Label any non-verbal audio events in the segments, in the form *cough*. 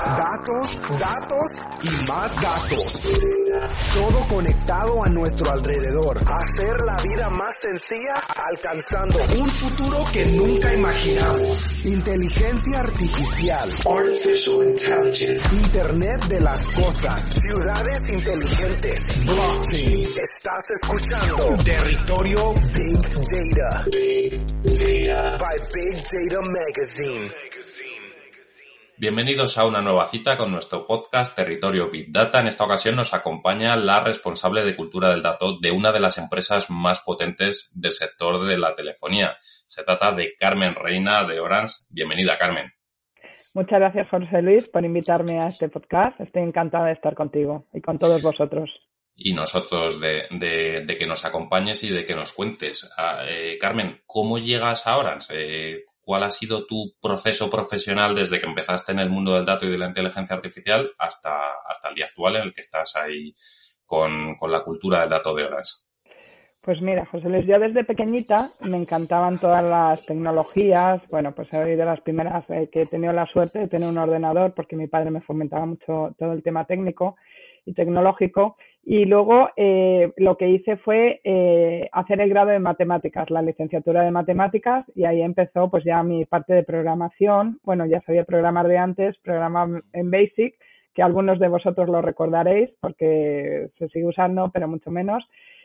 Datos, datos y más datos. Todo conectado a nuestro alrededor. Hacer la vida más sencilla alcanzando un futuro que nunca imaginamos. Inteligencia artificial. Artificial Intelligence. Internet de las cosas. Ciudades inteligentes. Blockchain. Estás escuchando Territorio Big Data. Big Data. By Big Data Magazine. Bienvenidos a una nueva cita con nuestro podcast Territorio Big Data. En esta ocasión nos acompaña la responsable de cultura del dato de una de las empresas más potentes del sector de la telefonía. Se trata de Carmen Reina de Orange. Bienvenida, Carmen. Muchas gracias, José Luis, por invitarme a este podcast. Estoy encantada de estar contigo y con todos vosotros. Y nosotros de, que nos acompañes y de que nos cuentes. Ah, eh, Carmen, ¿cómo llegas a Orange? Eh, ¿Cuál ha sido tu proceso profesional desde que empezaste en el mundo del dato y de la inteligencia artificial hasta, hasta el día actual en el que estás ahí con, la cultura del dato de Orange? Pues mira, José Luis, yo desde pequeñita me encantaban todas las tecnologías. Bueno, pues soy de las primeras eh, que he tenido la suerte de tener un ordenador porque mi padre me fomentaba mucho todo el tema técnico y tecnológico. Y luego eh, lo que hice fue eh, hacer el grado de matemáticas, la licenciatura de matemáticas, y ahí empezó pues ya mi parte de programación. Bueno, ya sabía programar de antes, programar en Basic, que algunos de vosotros lo recordaréis porque se sigue usando, pero mucho menos.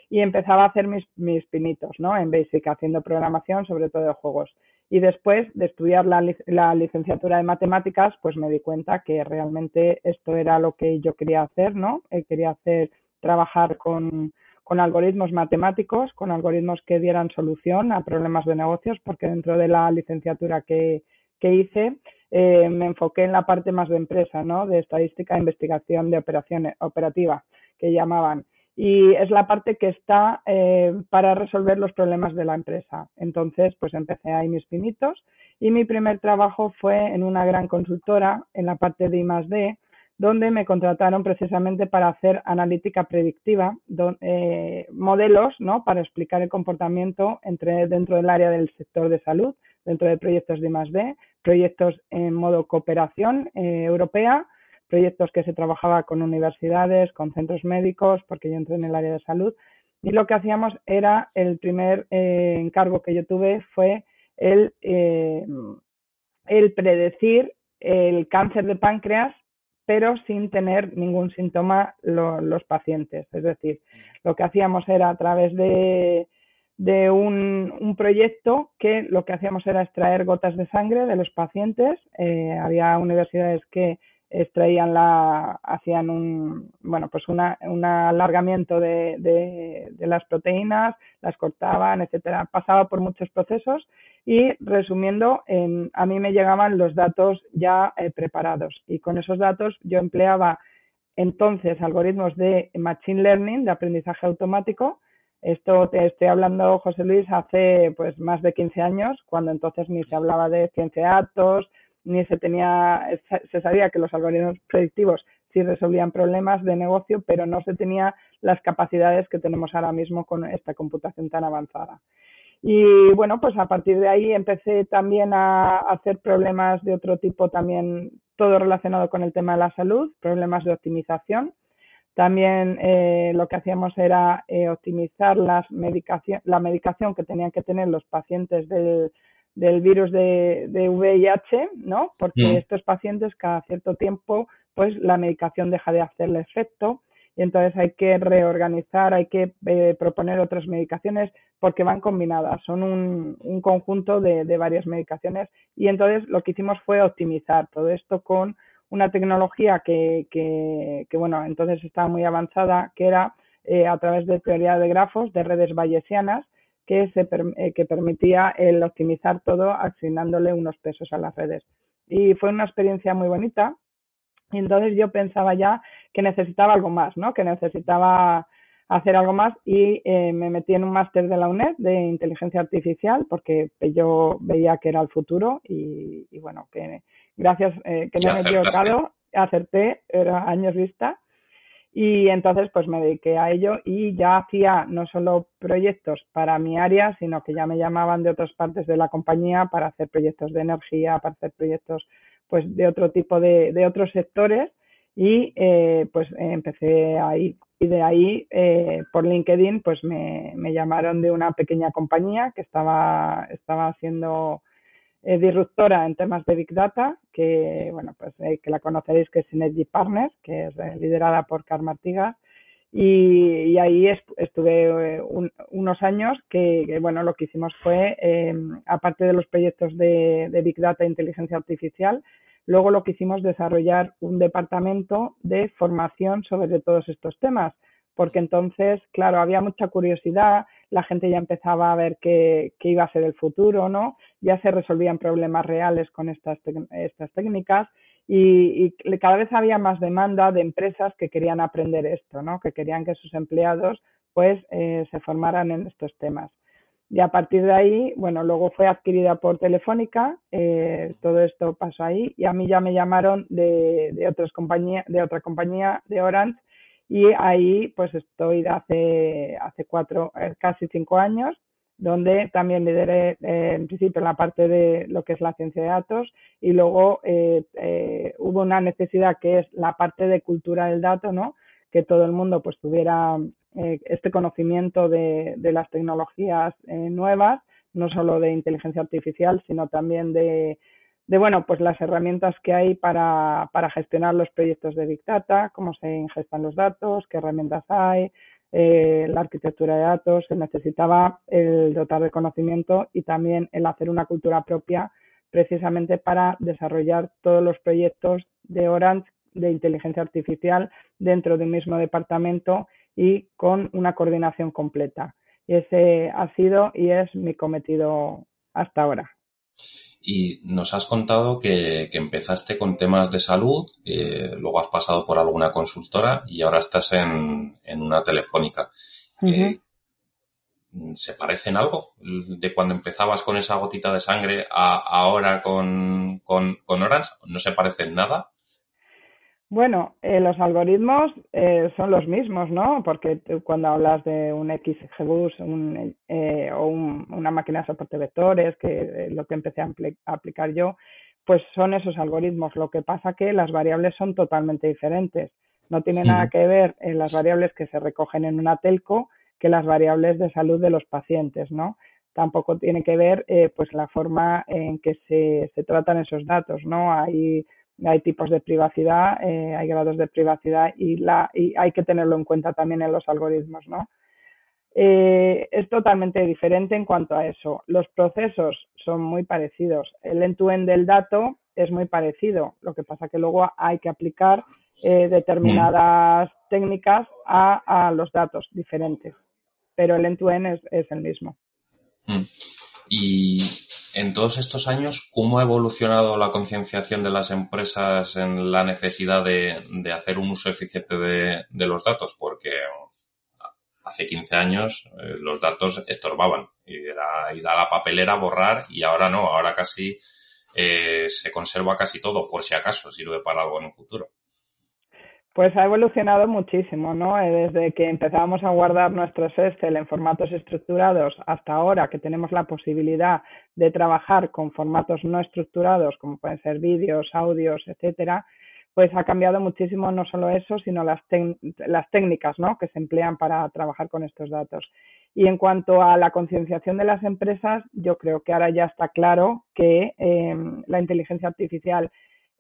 Y empezaba a hacer mis, mis pinitos, ¿no? En Basic, haciendo programación, sobre todo de juegos. Y después de estudiar la, la, licenciatura de matemáticas, pues me di cuenta que realmente esto era lo que yo quería hacer, ¿no? Eh, quería hacer, trabajar con, con algoritmos matemáticos, con algoritmos que dieran solución a problemas de negocios, porque dentro de la licenciatura que, que hice eh, me enfoqué en la parte más de empresa, ¿no? De estadística e investigación de operaciones operativa, que llamaban y es la parte que está eh, para resolver los problemas de la empresa. Entonces, pues empecé ahí mis pinitos y mi primer trabajo fue en una gran consultora en la parte de I+D, donde me contrataron precisamente para hacer analítica predictiva, eh, modelos, ¿no? Para explicar el comportamiento entre dentro del área del sector de salud, dentro de proyectos de I+D, proyectos en modo cooperación eh, europea proyectos que se trabajaba con universidades, con centros médicos, porque yo entré en el área de salud. Y lo que hacíamos era, el primer eh, encargo que yo tuve fue el, el predecir el cáncer de páncreas, pero sin tener ningún síntoma los pacientes. Es decir, lo que hacíamos era a través de, un, un, proyecto que lo que hacíamos era extraer gotas de sangre de los pacientes. Eh, había universidades que extraían la, hacían un, bueno, pues una, un alargamiento de, de, las proteínas, las cortaban, etcétera. Pasaba por muchos procesos y resumiendo, a mí me llegaban los datos ya eh, preparados y con esos datos yo empleaba entonces algoritmos de machine learning, de aprendizaje automático. Esto te estoy hablando, José Luis, hace pues más de 15 años, cuando entonces ni se hablaba de ciencia de datos, ni se tenía, se sabía que los algoritmos predictivos sí resolvían problemas de negocio, pero no se tenía las capacidades que tenemos ahora mismo con esta computación tan avanzada. Y bueno, pues a partir de ahí empecé también a hacer problemas de otro tipo, también todo relacionado con el tema de la salud, problemas de optimización. También eh, lo que hacíamos era eh, optimizar las medicación, la medicación que tenían que tener los pacientes del, del virus de, de VIH, ¿no? Porque mm. estos pacientes cada cierto tiempo, pues la medicación deja de hacerle efecto y entonces hay que reorganizar, hay que eh, proponer otras medicaciones porque van combinadas, son un, un conjunto de, de, varias medicaciones y entonces lo que hicimos fue optimizar todo esto con una tecnología que, que, que bueno, entonces estaba muy avanzada, que era eh, a través de teoría de grafos, de redes bayesianas, que, se, eh, que permitía el optimizar todo asignándole unos pesos a las redes. y fue una experiencia muy bonita. Y entonces yo pensaba ya que necesitaba algo más, ¿no? Que necesitaba hacer algo más y eh, me metí en un máster de la UNED de inteligencia artificial porque yo veía que era el futuro y, bueno, que gracias eh, que me he equivocado, acerté, era años vista y entonces pues me dediqué a ello y ya hacía no solo proyectos para mi área, sino que ya me llamaban de otras partes de la compañía para hacer proyectos de energía, para hacer proyectos pues de otro tipo de, de otros sectores. Y eh, pues empecé ahí. Y de ahí eh, por LinkedIn pues me, me, llamaron de una pequeña compañía que estaba estaba haciendo eh, disruptora en temas de Big Data que bueno pues que la conoceréis que es Synergy Partners que es liderada por Carl Artigas y, y, ahí estuve unos años que, bueno lo que hicimos fue aparte de los proyectos de, de Big Data e inteligencia artificial Luego lo que hicimos desarrollar un departamento de formación sobre todos estos temas, porque entonces, claro, había mucha curiosidad, la gente ya empezaba a ver qué, iba a ser el futuro, ¿no? Ya se resolvían problemas reales con estas, estas técnicas y, cada vez había más demanda de empresas que querían aprender esto, ¿no? Que querían que sus empleados pues eh, se formaran en estos temas. Y a partir de ahí, bueno, luego fue adquirida por Telefónica, eh, todo esto pasó ahí y a mí ya me llamaron de, de, otras compañías, de otra compañía, de Orange, y ahí pues estoy de hace, hace cuatro, eh, casi cinco años, donde también lideré eh, en principio la parte de lo que es la ciencia de datos y luego hubo una necesidad que es la parte de cultura del dato, ¿no? Que todo el mundo pues tuviera eh, este conocimiento de, las tecnologías eh, nuevas, no solo de inteligencia artificial, sino también de, bueno, pues las herramientas que hay para, gestionar los proyectos de Big Data, cómo se ingestan los datos, qué herramientas hay, eh, la arquitectura de datos, se necesitaba el dotar de conocimiento y también el hacer una cultura propia precisamente para desarrollar todos los proyectos de Orange de inteligencia artificial dentro de un mismo departamento y con una coordinación completa. Y ese ha sido y es mi cometido hasta ahora. Y nos has contado que, empezaste con temas de salud, eh, luego has pasado por alguna consultora y ahora estás en, una telefónica. Eh, ¿Se parecen algo de cuando empezabas con esa gotita de sangre a ahora con, con, con Orange? ¿No se parecen nada? Bueno, eh, los algoritmos eh, son los mismos, ¿no? Porque tú cuando hablas de un XGBoost un, eh, o una máquina de soporte vectores, que eh, lo que empecé a, aplicar yo, pues son esos algoritmos. Lo que pasa que las variables son totalmente diferentes. No tiene nada que ver en las variables que se recogen en una telco que las variables de salud de los pacientes, ¿no? Tampoco tiene que ver, pues, la forma en que se, se tratan esos datos, ¿no? Hay hay tipos de privacidad, eh, hay grados de privacidad y, la, y hay que tenerlo en cuenta también en los algoritmos, ¿no? Eh, es totalmente diferente en cuanto a eso. Los procesos son muy parecidos. El end-to-end del dato es muy parecido. Lo que pasa que luego hay que aplicar eh, determinadas técnicas a, los datos diferentes. Pero el end-to-end es, es el mismo. Mm. Y en todos estos años, ¿cómo ha evolucionado la concienciación de las empresas en la necesidad de, hacer un uso eficiente de, los datos? Porque hace 15 años eh, los datos estorbaban y era a la papelera, borrar y ahora no, ahora casi eh, se conserva casi todo por si acaso sirve para algo en un futuro. Pues ha evolucionado muchísimo, ¿no? Eh, desde que empezábamos a guardar nuestros Excel en formatos estructurados hasta ahora que tenemos la posibilidad de trabajar con formatos no estructurados, como pueden ser vídeos, audios, etcétera, pues ha cambiado muchísimo no solo eso, sino las, las técnicas, ¿no? Que se emplean para trabajar con estos datos. Y en cuanto a la concienciación de las empresas, yo creo que ahora ya está claro que eh, la inteligencia artificial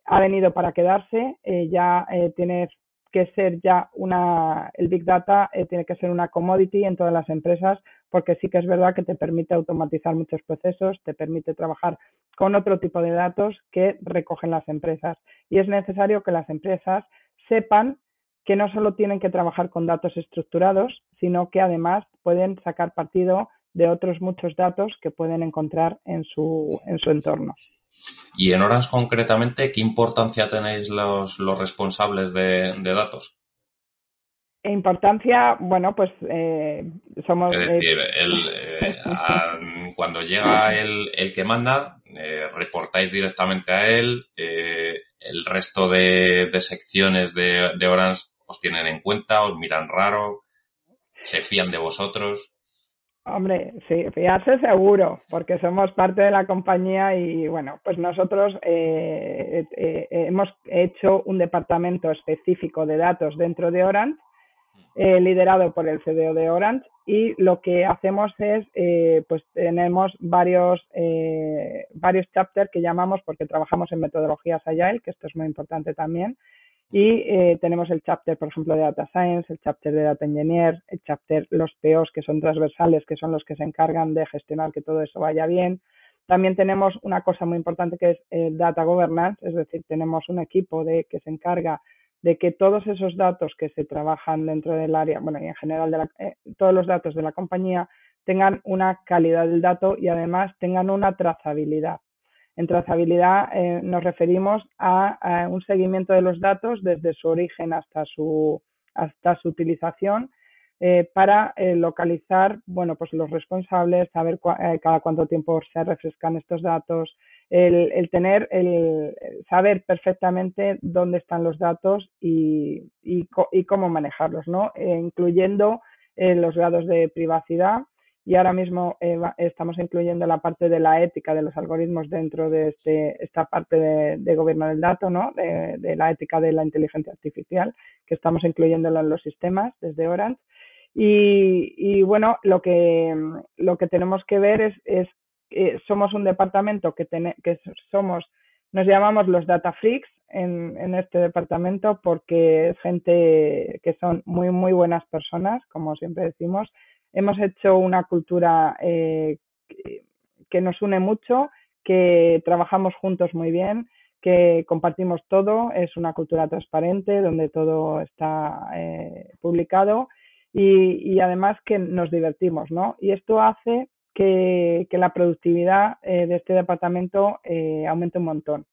ha venido para quedarse, eh, ya eh, tiene que ser ya una, el Big Data eh, tiene que ser una commodity en todas las empresas porque sí que es verdad que te permite automatizar muchos procesos, te permite trabajar con otro tipo de datos que recogen las empresas. Y es necesario que las empresas sepan que no solo tienen que trabajar con datos estructurados, sino que además pueden sacar partido de otros muchos datos que pueden encontrar en su, en su entorno. Y en horas concretamente, ¿qué importancia tenéis los, los responsables de, datos? Importancia, bueno, pues eh, somos... Es decir, *laughs* eh, cuando llega el, el que manda, eh, reportáis directamente a él, el resto de, secciones de, de Orange os tienen en cuenta, os miran raro, se fían de vosotros. Hombre, sí, fiarse seguro, porque somos parte de la compañía y bueno, pues nosotros eh, eh, eh, hemos hecho un departamento específico de datos dentro de Orange, liderado por el CDO de Orange y lo que hacemos es, pues tenemos varios, varios chapters que llamamos, porque trabajamos en metodologías Agile, que esto es muy importante también, y eh, tenemos el chapter, por ejemplo, de Data Science, el chapter de Data Engineer, el chapter, los POs que son transversales, que son los que se encargan de gestionar que todo eso vaya bien. También tenemos una cosa muy importante que es eh, Data Governance, es decir, tenemos un equipo de, que se encarga de que todos esos datos que se trabajan dentro del área, bueno, y en general de eh, todos los datos de la compañía tengan una calidad del dato y además tengan una trazabilidad. En trazabilidad eh, nos referimos a, un seguimiento de los datos desde su origen hasta su, hasta su utilización eh, para eh, localizar bueno, pues los responsables, saber cada cuánto tiempo se refrescan estos datos, el, tener, el saber perfectamente dónde están los datos y, y, y cómo manejarlos, ¿no? incluyendo los grados de privacidad y ahora mismo eh, estamos incluyendo la parte de la ética de los algoritmos dentro de este, esta parte de, gobierno del dato, ¿no? De, la ética de la inteligencia artificial, que estamos incluyéndolo en los sistemas desde Orange. Y, bueno, lo que, lo que tenemos que ver es, es que somos un departamento que, que somos, nos llamamos los data freaks en, en este departamento porque es gente que son muy, muy buenas personas, como siempre decimos, hemos hecho una cultura eh, que nos une mucho, que trabajamos juntos muy bien, que compartimos todo, es una cultura transparente donde todo está eh, publicado y, además que nos divertimos, ¿no? Y esto hace que, la productividad eh, de este departamento aumente un montón.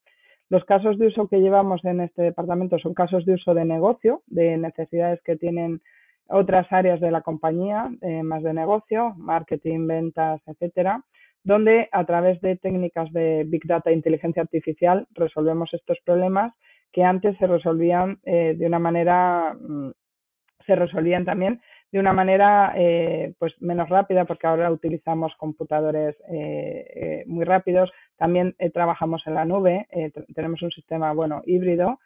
Los casos de uso que llevamos en este departamento son casos de uso de negocio, de necesidades que tienen otras áreas de la compañía, eh, más de negocio, marketing, ventas, etcétera, donde a través de técnicas de Big Data e inteligencia artificial resolvemos estos problemas que antes se resolvían eh, de una manera, mm, se resolvían también de una manera eh, pues menos rápida porque ahora utilizamos computadores muy rápidos. También trabajamos en la nube, tenemos un sistema bueno híbrido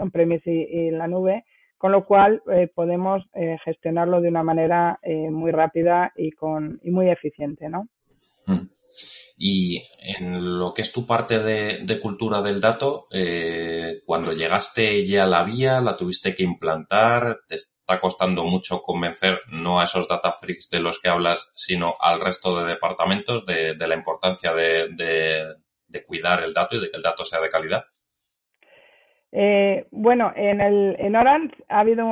on-premise y en la nube con lo cual eh, podemos eh, gestionarlo de una manera eh, muy rápida y, con, y muy eficiente, ¿no? Mm. Y en lo que es tu parte de, cultura del dato, cuando llegaste ya la vía, la tuviste que implantar, te está costando mucho convencer no a esos data freaks de los que hablas, sino al resto de departamentos de, la importancia de, cuidar el dato y de que el dato sea de calidad. Eh, bueno, en, el, en Orange ha habido,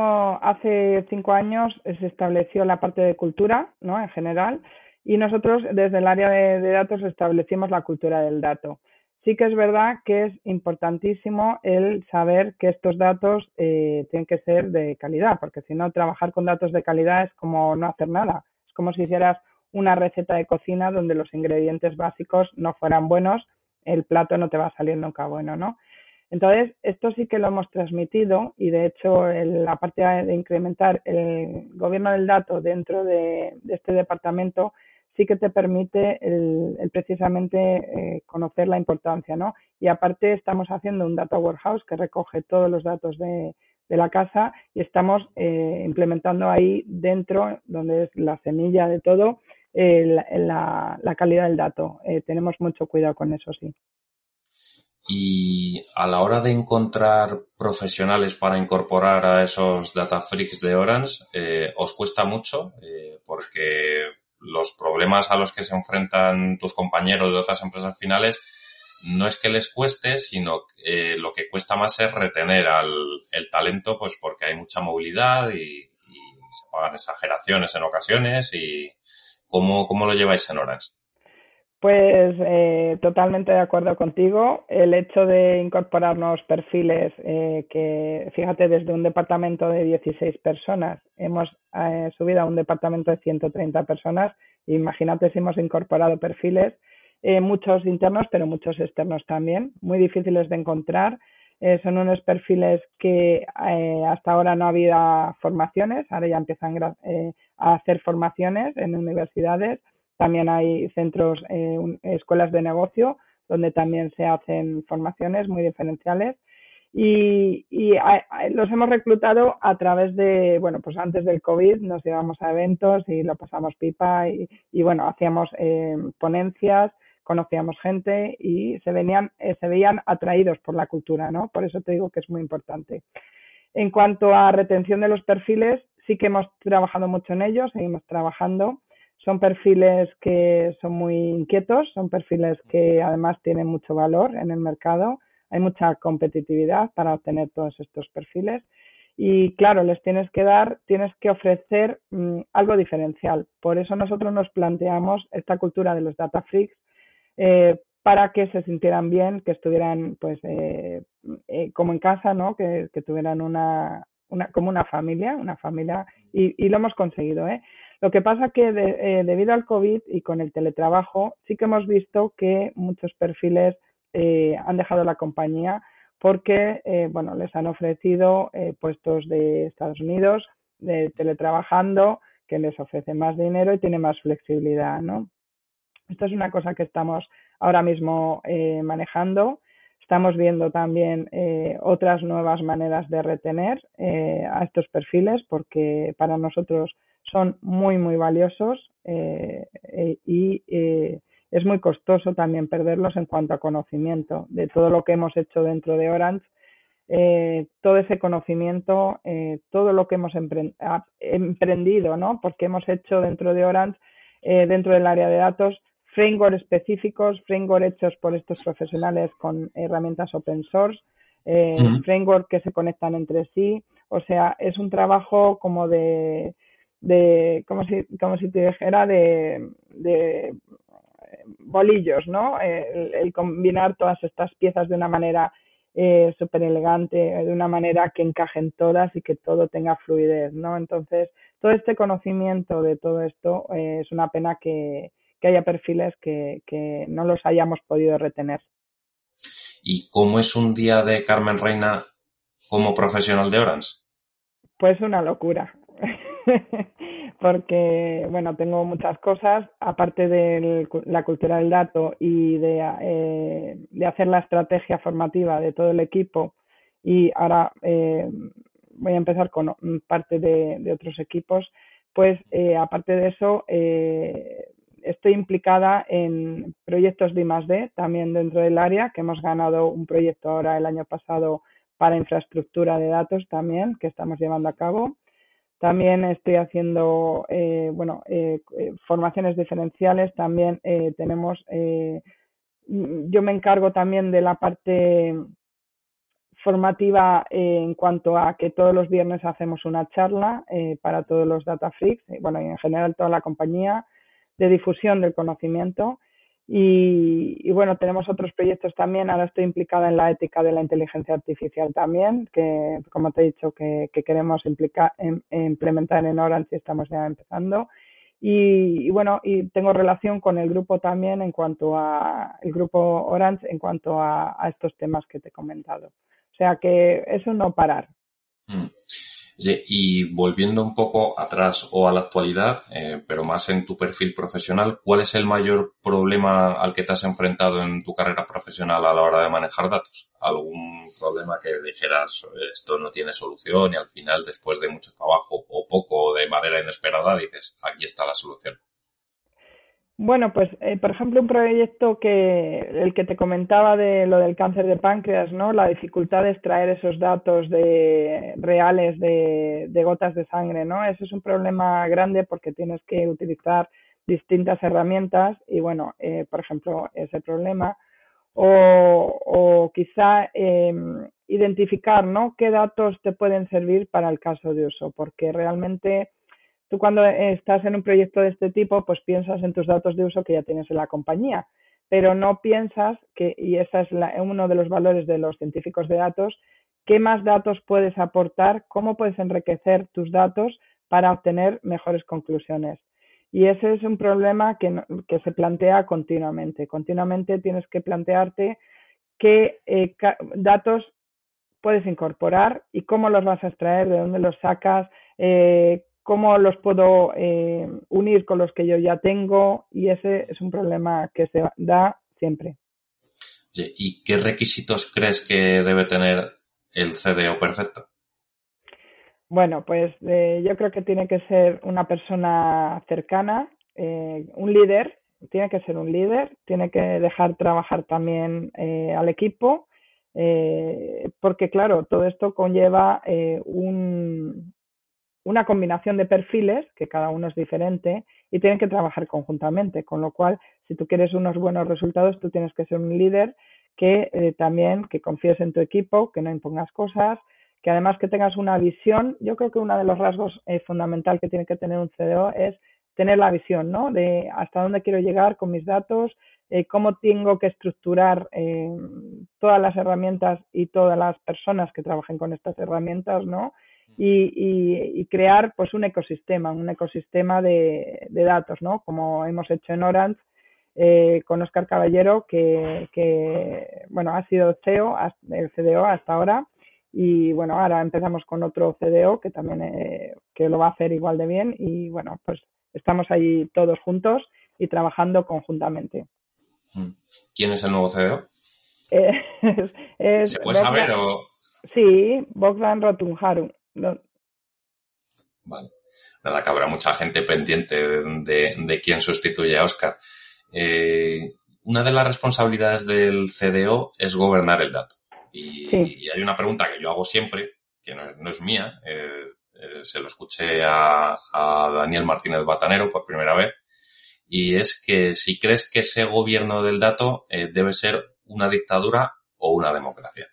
hace cinco años se estableció la parte de cultura, ¿no? En general, y nosotros desde el área de, datos establecimos la cultura del dato. Sí que es verdad que es importantísimo el saber que estos datos eh, tienen que ser de calidad, porque si no, trabajar con datos de calidad es como no hacer nada. Es como si hicieras una receta de cocina donde los ingredientes básicos no fueran buenos, el plato no te va a salir nunca bueno, ¿no? Entonces, esto sí que lo hemos transmitido y de hecho la parte de incrementar el gobierno del dato dentro de, este departamento sí que te permite el, precisamente eh, conocer la importancia, ¿no? Y aparte estamos haciendo un data warehouse que recoge todos los datos de, la casa y estamos eh, implementando ahí dentro, donde es la semilla de todo, la, la, calidad del dato. Eh, tenemos mucho cuidado con eso, sí. Y a la hora de encontrar profesionales para incorporar a esos data freaks de Orange, eh, ¿os cuesta mucho? Eh, porque los problemas a los que se enfrentan tus compañeros de otras empresas finales no es que les cueste, sino eh, lo que cuesta más es retener al el talento, pues porque hay mucha movilidad y, se pagan exageraciones en ocasiones. y ¿Cómo, cómo lo lleváis en Orange? Pues eh, totalmente de acuerdo contigo. El hecho de incorporar nuevos perfiles, eh, que fíjate, desde un departamento de 16 personas hemos eh, subido a un departamento de 130 personas. Imagínate si hemos incorporado perfiles, eh, muchos internos, pero muchos externos también, muy difíciles de encontrar. Eh, son unos perfiles que hasta ahora no había formaciones, ahora ya empiezan a hacer formaciones en universidades también hay centros, eh, escuelas de negocio, donde también se hacen formaciones muy diferenciales. Y, los hemos reclutado a través de, bueno, pues antes del COVID nos llevamos a eventos y lo pasamos pipa y, bueno, hacíamos eh, ponencias, conocíamos gente y se, venían, eh, se veían atraídos por la cultura, ¿no? Por eso te digo que es muy importante. En cuanto a retención de los perfiles, sí que hemos trabajado mucho en ellos, seguimos trabajando. Son perfiles que son muy inquietos, son perfiles que además tienen mucho valor en el mercado. Hay mucha competitividad para obtener todos estos perfiles. Y claro, les tienes que dar, tienes que ofrecer mmm, algo diferencial. Por eso nosotros nos planteamos esta cultura de los data freaks eh, para que se sintieran bien, que estuvieran pues eh, eh, como en casa, ¿no? Que, que tuvieran una, una, como una familia, una familia, y, y lo hemos conseguido, ¿eh? Lo que pasa que de, eh, debido al COVID y con el teletrabajo, sí que hemos visto que muchos perfiles eh, han dejado la compañía porque, eh, bueno, les han ofrecido eh, puestos de Estados Unidos, teletrabajando, que les ofrece más dinero y tiene más flexibilidad, ¿no? Esto es una cosa que estamos ahora mismo manejando. Estamos viendo también otras nuevas maneras de retener a estos perfiles porque para nosotros son muy, muy valiosos eh, eh, y eh, es muy costoso también perderlos en cuanto a conocimiento de todo lo que hemos hecho dentro de Orange. Eh, todo ese conocimiento, eh, todo lo que hemos emprendido, ¿no? Porque hemos hecho dentro de Orange, eh, dentro del área de datos, framework específicos, framework hechos por estos profesionales con herramientas open source, eh, framework que se conectan entre sí. O sea, es un trabajo como de, de como si, como si te dijera de, de bolillos, ¿no? El, el, combinar todas estas piezas de una manera eh, súper elegante, de una manera que encajen todas y que todo tenga fluidez, ¿no? Entonces, todo este conocimiento de todo esto eh, es una pena que, que haya perfiles que, que, no los hayamos podido retener. ¿Y cómo es un día de Carmen Reina como profesional de Orange? Pues una locura. *laughs* porque, bueno, tengo muchas cosas, aparte de la cultura del dato y de, eh, de, hacer la estrategia formativa de todo el equipo. Y ahora eh, voy a empezar con parte de, de otros equipos. Pues, eh, aparte de eso, eh, estoy implicada en proyectos de I+D también dentro del área, que hemos ganado un proyecto ahora el año pasado para infraestructura de datos también, que estamos llevando a cabo. También estoy haciendo, eh, bueno, eh, eh, formaciones diferenciales. También eh, tenemos, eh, yo me encargo también de la parte formativa en cuanto a que todos los viernes hacemos una charla para todos los data freaks, bueno, y en general toda la compañía, de difusión del conocimiento. Y, y, bueno, tenemos otros proyectos también. Ahora estoy implicada en la ética de la inteligencia artificial también, que como te he dicho, que, que queremos implicar, en, implementar en Orange y estamos ya empezando. Y, y, bueno, y tengo relación con el grupo también en cuanto a el grupo Orange en cuanto a, a estos temas que te he comentado. O sea que eso no parar. Mm. Y volviendo un poco atrás o a la actualidad, eh, pero más en tu perfil profesional, ¿cuál es el mayor problema al que te has enfrentado en tu carrera profesional a la hora de manejar datos? ¿Algún problema que dijeras esto no tiene solución y al final, después de mucho trabajo o poco de manera inesperada, dices aquí está la solución? Bueno, pues eh, por ejemplo un proyecto que el que te comentaba de lo del cáncer de páncreas, ¿no? La dificultad de extraer esos datos de reales de, gotas de sangre, ¿no? Eso es un problema grande porque tienes que utilizar distintas herramientas y bueno, eh, por ejemplo ese problema o, o quizá eh, identificar, ¿no? Qué datos te pueden servir para el caso de uso, porque realmente tú cuando estás en un proyecto de este tipo, pues piensas en tus datos de uso que ya tienes en la compañía, pero no piensas que, y ese es uno de los valores de los científicos de datos, qué más datos puedes aportar, cómo puedes enriquecer tus datos para obtener mejores conclusiones. Y ese es un problema que, que se plantea continuamente. Continuamente tienes que plantearte qué eh, datos puedes incorporar y cómo los vas a extraer, de dónde los sacas, eh, cómo los puedo eh, unir con los que yo ya tengo y ese es un problema que se da siempre. ¿Y qué requisitos crees que debe tener el CDO perfecto? Bueno, pues eh, yo creo que tiene que ser una persona cercana, eh, un líder, tiene que ser un líder, tiene que dejar trabajar también eh, al equipo, porque claro, todo esto conlleva un, una combinación de perfiles, que cada uno es diferente, y tienen que trabajar conjuntamente, con lo cual, si tú quieres unos buenos resultados, tú tienes que ser un líder que también que confíes en tu equipo, que no impongas cosas, que además que tengas una visión, yo creo que uno de los rasgos eh, fundamental que tiene que tener un CDO es tener la visión, ¿no? De hasta dónde quiero llegar con mis datos, eh, cómo tengo que estructurar eh, todas las herramientas y todas las personas que trabajen con estas herramientas, ¿no? Y, crear pues un ecosistema, un ecosistema de, datos, ¿no? Como hemos hecho en Orange con Oscar Caballero, que, que, bueno, ha sido CEO, el CDO hasta ahora, y bueno, ahora empezamos con otro CDO que también eh, que lo va a hacer igual de bien y bueno, pues estamos ahí todos juntos y trabajando conjuntamente. Mm. ¿Quién es el nuevo CDO? Eh, *laughs* ¿Se puede saber o...? Sí, Bogdan Rotunharu. Vale. Nada, que habrá mucha gente pendiente de, de, quién sustituye a Oscar. Eh, una de las responsabilidades del CDO es gobernar el dato. Y, hay una pregunta que yo hago siempre, que no, es mía, eh, eh, se lo escuché a, Daniel Martínez Batanero por primera vez, y es que si crees que ese gobierno del dato eh, debe ser una dictadura o una democracia.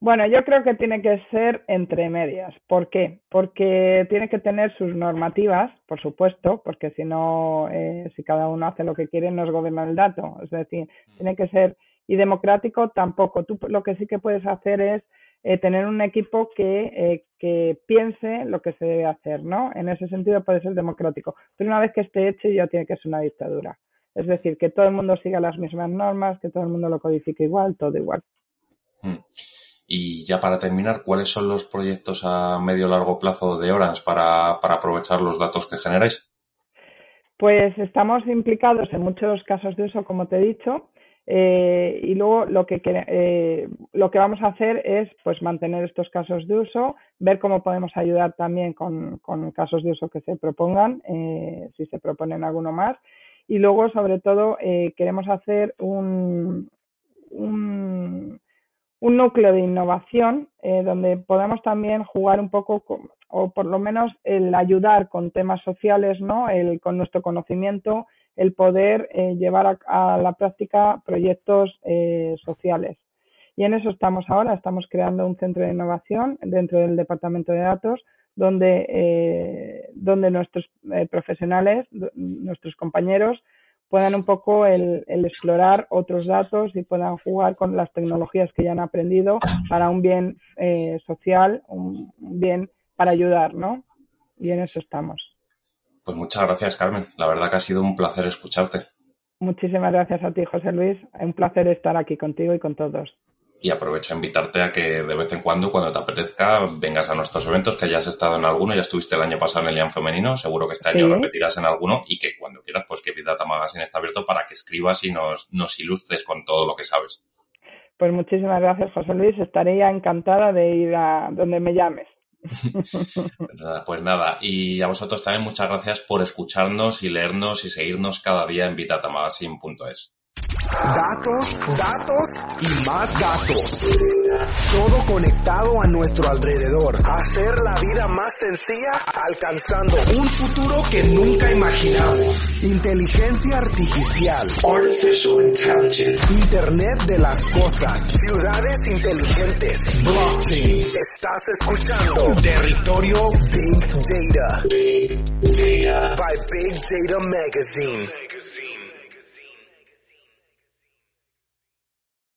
Bueno, yo creo que tiene que ser entre medias. ¿Por qué? Porque tiene que tener sus normativas, por supuesto, porque si no, si cada uno hace lo que quiere, no es gobierno del dato. Es decir, tiene que ser y democrático tampoco. Tú lo que sí que puedes hacer es eh, tener un equipo que, eh, que piense lo que se debe hacer, ¿no? En ese sentido puede ser democrático. Pero una vez que esté hecho ya tiene que ser una dictadura. Es decir, que todo el mundo siga las mismas normas, que todo el mundo lo codifique igual, todo igual. Hmm. Y ya para terminar, ¿cuáles son los proyectos a medio largo plazo de Orange para, para aprovechar los datos que generáis? Pues estamos implicados en muchos casos de uso, como te he dicho. Eh, y luego lo que, eh, lo que vamos a hacer es pues mantener estos casos de uso, ver cómo podemos ayudar también con, con casos de uso que se propongan, eh, si se proponen alguno más. Y luego, sobre todo, queremos hacer un, un, un, núcleo de innovación donde podamos también jugar un poco, o por lo menos el ayudar con temas sociales, ¿no? El, con nuestro conocimiento el poder eh, llevar a, la práctica proyectos eh, sociales. Y en eso estamos ahora, estamos creando un centro de innovación dentro del Departamento de Datos donde, eh, donde nuestros profesionales, nuestros compañeros, puedan un poco el, explorar otros datos y puedan jugar con las tecnologías que ya han aprendido para un bien social, un bien para ayudar, ¿no? Y en eso estamos. Pues muchas gracias, Carmen. La verdad que ha sido un placer escucharte. Muchísimas gracias a ti, José Luis. Un placer estar aquí contigo y con todos. Y aprovecho a invitarte a que de vez en cuando, cuando te apetezca, vengas a nuestros eventos, que ya has estado en alguno, ya estuviste el año pasado en el IAN Femenino, seguro que este año repetirás en alguno y que cuando quieras, pues que Big Data Magazine está abierto para que escribas y nos, nos ilustres con todo lo que sabes. Pues muchísimas gracias, José Luis. Estaría encantada de ir a donde me llames. *laughs* pues nada, y a vosotros también muchas gracias por escucharnos y leernos y seguirnos cada día en vitatamagazine.es. Datos, datos y más datos. Todo conectado a nuestro alrededor. Hacer la vida más sencilla alcanzando un futuro que nunca imaginamos. Inteligencia artificial. Artificial Intelligence. Internet de las cosas. Ciudades inteligentes. Blockchain. Estás escuchando Territorio Big Data. Big Data. By Big Data Magazine.